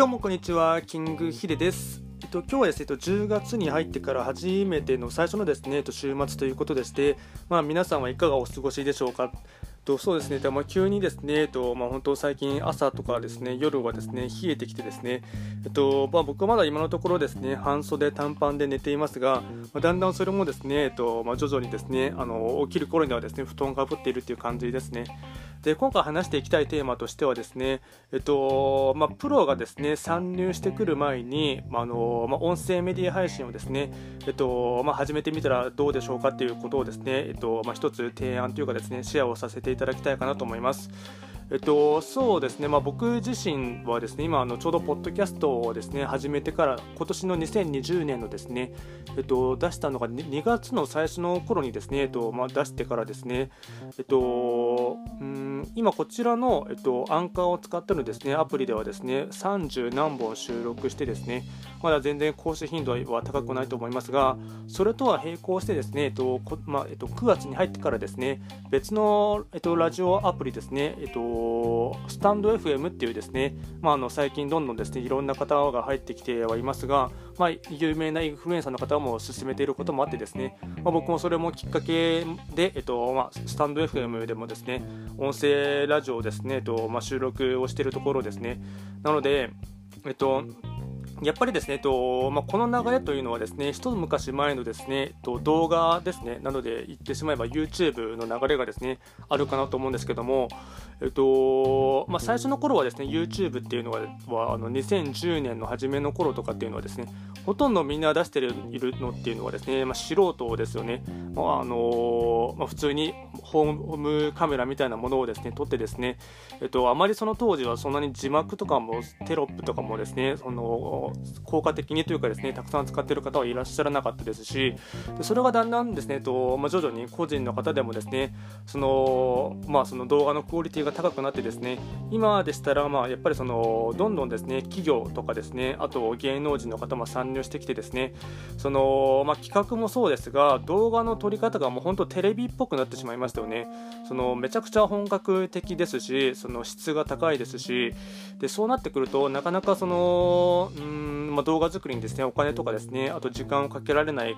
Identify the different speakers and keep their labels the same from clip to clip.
Speaker 1: どうもこんにちは、キングヒデです。えっと、今日はですね、えっと、10月に入ってから初めての最初のですね、えっと、週末ということでして、まあ、皆さんはいかがお過ごしでしょうか？とそうですね、でも急にですね、えっとまあ、本当最近朝とかですね、夜はですね、冷えてきてですね、えっとまあ、僕はまだ今のところですね、半袖短パンで寝ていますが、まあ、だんだんそれもですね、えっとまあ、徐々にですね、あの起きる頃にはですね、布団がぶっているという感じですね。で今回話していきたいテーマとしてはですね、えっとまあ、プロがですね参入してくる前に、まあのまあ、音声メディア配信をですね、えっとまあ、始めてみたらどうでしょうかということをですね、えっとまあ、一つ提案というかですねシェアをさせていただきたいかなと思います。えっと、そうですね、まあ、僕自身はですね今あのちょうどポッドキャストをですね始めてから今年の2020年のですね、えっと、出したのが 2, 月の最初の頃にですね、えっとまあ、出してからですね、えっと、うん今こちらの、えっと、アンカーを使ってのですねアプリではですね30何本収録してですねまだ全然更新頻度は高くないと思いますがそれとは並行してですね、えっとまあえっと、9月に入ってからですね別の、えっと、ラジオアプリですね、えっとスタンド FM っていうですね、まあ、あの最近どんどんですねいろんな方が入ってきてはいますが、まあ、有名なインフルエンサーの方も進めていることもあってですね、まあ、僕もそれもきっかけで、えっとまあ、スタンド FM でもですね音声ラジオをですね、えっとまあ、収録をしているところですね。なので、えっとやっぱりですね、えっとまあ、この流れというのはですね、一昔前のですね、えっと、動画ですね、なので言ってしまえば YouTube の流れがですね、あるかなと思うんですけども、えっとまあ、最初の頃はですね YouTube っていうのははあの2010年の初めの頃とかっていうのはですねほとんどみんな出しているのっていうのはですね、まあ、素人ですよね、まああのまあ、普通にホームカメラみたいなものをですね撮ってですね、えっと、あまりその当時はそんなに字幕とかもテロップとかもですねその効果的にというかですねたくさん使っている方はいらっしゃらなかったですしでそれがだんだんですね、とまあ、徐々に個人の方でもですねその,、まあ、その動画のクオリティがが高くなってですね今でしたらまあやっぱりそのどんどんですね企業とかですねあと芸能人の方も参入してきてですねそのまあ、企画もそうですが動画の撮り方がもう本当テレビっぽくなってしまいましたよね。そのめちゃくちゃ本格的ですしその質が高いですしでそうなってくるとなかなかそのうんまあ、動画作りにですねお金とかですねあと時間をかけられない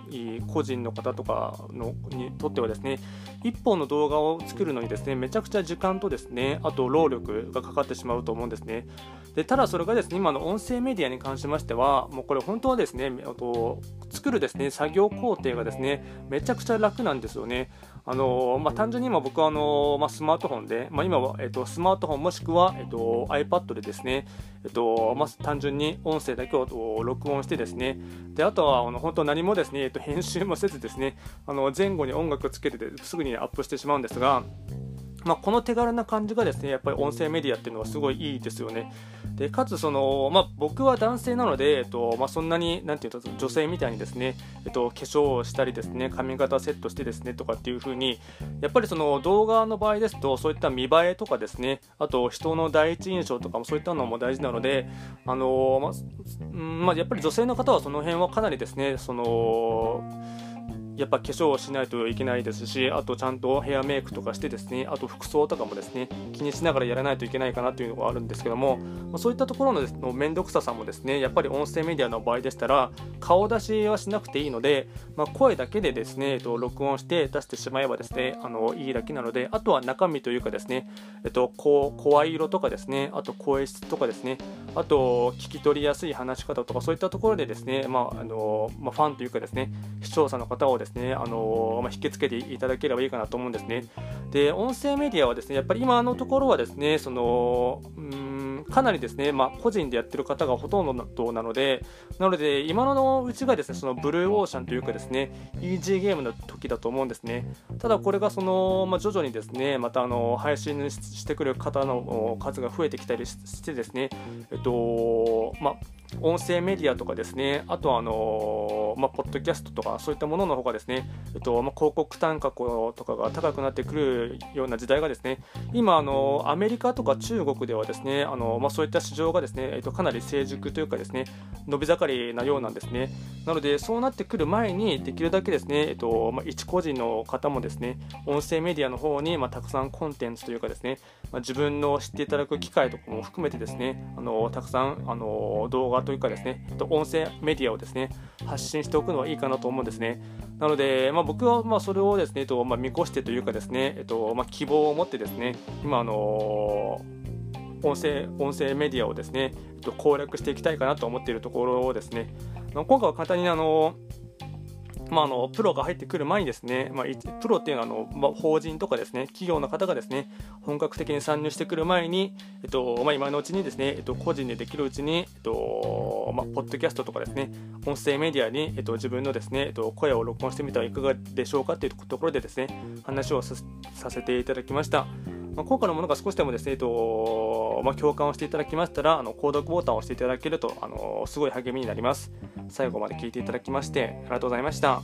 Speaker 1: 個人の方とかのにとってはですね1本の動画を作るのにですねめちゃくちゃ時間とですねあと労力がかかってしまうと思うんですね。でただそれがですね今の音声メディアに関しましてはもうこれ本当はですねと作るですね作業工程がですねめちゃくちゃ楽なんですよね。あのまあ、単純に今僕はあの、まあ、スマートフォンで、まあ、今は、えっと、スマートフォンもしくは、えっと、iPad でですね、えっとまあ、単純に音声だけを録音してですねであとはあの本当何もですね、えっと、編集もせずですねあの前後に音楽つけてすぐにアップしてしまうんですがまあ、この手軽な感じがですねやっぱり音声メディアっていうのはすごいいいですよね。でかつその、まあ、僕は男性なので、えっとまあ、そんなになんていうと女性みたいにですね、えっと、化粧をしたりですね髪型セットしてですねとかっていう風にやっぱりその動画の場合ですとそういった見栄えとかですねあと人の第一印象とかもそういったのも大事なのであの、まあまあ、やっぱり女性の方はその辺はかなりですねそのやっぱ化粧をしないといけないですしあとちゃんとヘアメイクとかしてですねあと服装とかもですね気にしながらやらないといけないかなというのがあるんですけどもそういったところの面倒くささもですねやっぱり音声メディアの場合でしたら顔出しはしなくていいので、まあ、声だけでですね、えっと、録音して出してしまえばですねあのいいだけなのであとは中身というかですね、えっと、こう声色とかですねあと声質とかですねあと聞き取りやすい話し方とかそういったところでですね、まああのまあ、ファンというかですね視聴者の方をですね、あのまあ、引きつけていただければいいかなと思うんですね。で、音声メディアはですね、やっぱり今のところはですね、その、うんかなりですね、まあ、個人でやってる方がほとんどなので、なので、今のうちがですね、そのブルーオーシャンというかですね、イージーゲームの時だと思うんですね。ただ、これがその、まあ、徐々にですね、またあの配信してくる方の数が増えてきたりしてですね、えっと、まあ、音声メディアとかですね、あとあのまあ、ポッドキャストとかそういったものの方がですね、えっとまあ、広告単価とかが高くなってくるような時代がですね、今あのアメリカとか中国ではですね、あのまあ、そういった市場がですね、えっと、かなり成熟というかですね、伸び盛りなようなんですね。なのでそうなってくる前にできるだけですね、えっとまあ、一個人の方もですね音声メディアの方に、まあ、たくさんコンテンツというかですね、まあ、自分の知っていただく機会とかも含めてですねあのたくさんあの動画というかですね、と、音声メディアをですね発信しておくのはいいかなと思うんですねなので、まあ、僕はまあそれをですね、えっとまあ、見越してというかですね、えっとまあ、希望を持ってですね今あの音声音声メディアをですね、攻略していきたいかなと思っているところをですね。今回は簡単にあのまあ、あのプロが入ってくる前にですね、まあ、プロっていうのはあの、まあ、法人とかですね企業の方がですね本格的に参入してくる前に、えっとまあ、今のうちにですね、えっと、個人でできるうちに、えっとまあ、ポッドキャストとかですね音声メディアに、えっと、自分のですね、えっと、声を録音してみてはいかがでしょうかというところでですね話をさせていただきました。まあ、今回のものが少しでもですね、えっとまあ、共感をしていただきましたら、あの購読ボタンを押していただけると、あのすごい励みになります。最後まで聞いていただきまして、ありがとうございました。